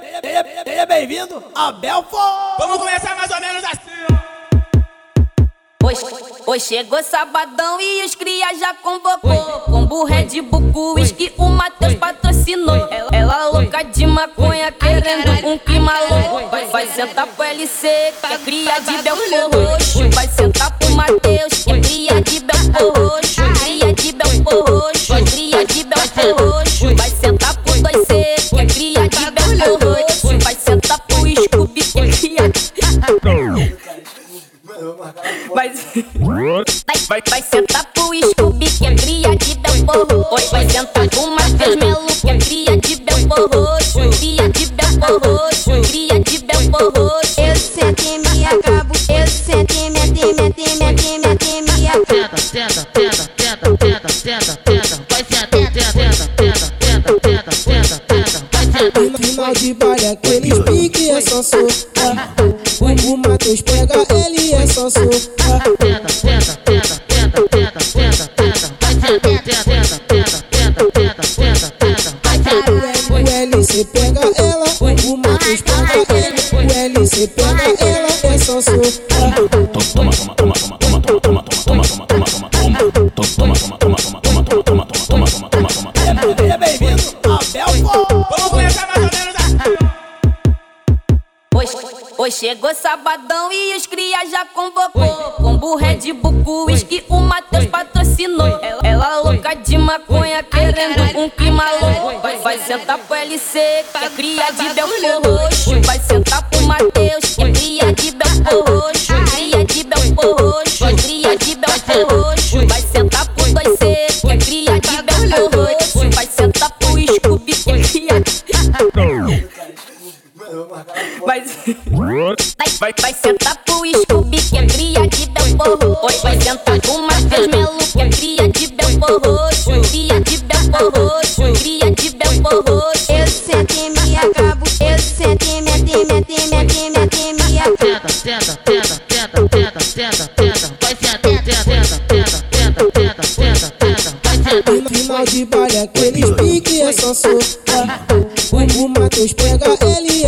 Seja, bem-vindo a Belfort! Vamos começar mais ou menos assim, ó. Hoje, chegou sabadão e os cria já convocou. Combo Red Bull, whisky, o Matheus patrocinou. Ela, ela louca de maconha, querendo um clima louco. Vai, vai sentar pro LC, que é cria de Belfort roxo. Vai sentar pro Matheus, Vai, vai, vai sentar pro Scooby que é cria de Belforro. hoje vai sentar com Matheus Melo que é cria de Belforro. Cria de Belforro, cria de Belforro. Eu sento é e me acabo, eu sento é e me atime, é atime, atime, atime, atime. Tenta, tenta, tenta, tenta, tenta, tenta, tenta. Vai sentar, tenta, tenta, tenta, tenta, tenta, tenta, tenta. Vai sentar. Final de baile, aquele pique é só soco. O Matheus pega ele é só socar. Senta, senta, senta, senta, senta, senta, senta, vai senta, senta, senta, senta, senta, vai senta. O LC pega ela, o Matheus pega ele. O LC pega ela é só socar. Toma, toma, toma, toma, toma, toma, toma, toma, toma, toma, toma, toma, toma, toma, toma, toma, toma, toma, toma, hoje chegou sabadão e os cria já convocou. Combo Red Bull, whisky, o Matheus patrocinou. Ela, ela louca de maconha, querendo um clima louco. Vai, sentar pro LC, que é cria de Belfort Vai, vai, vai, vai sentar pro Scooby que é cria de Belfort Roxo Vai sentar pro Matheus Melo que é cria de Belfort Roxo Cria de Belfort Roxo, cria de Belfort Roxo Eu sento e me acabo, eu sento e mete, mete, mete, mete, me acabo. Senta, senta, senta, senta, senta, senta, vai senta, senta, senta, senta, senta, senta, senta, vai senta. Final de baile, aqueles pique é só socar. O Matheus pega é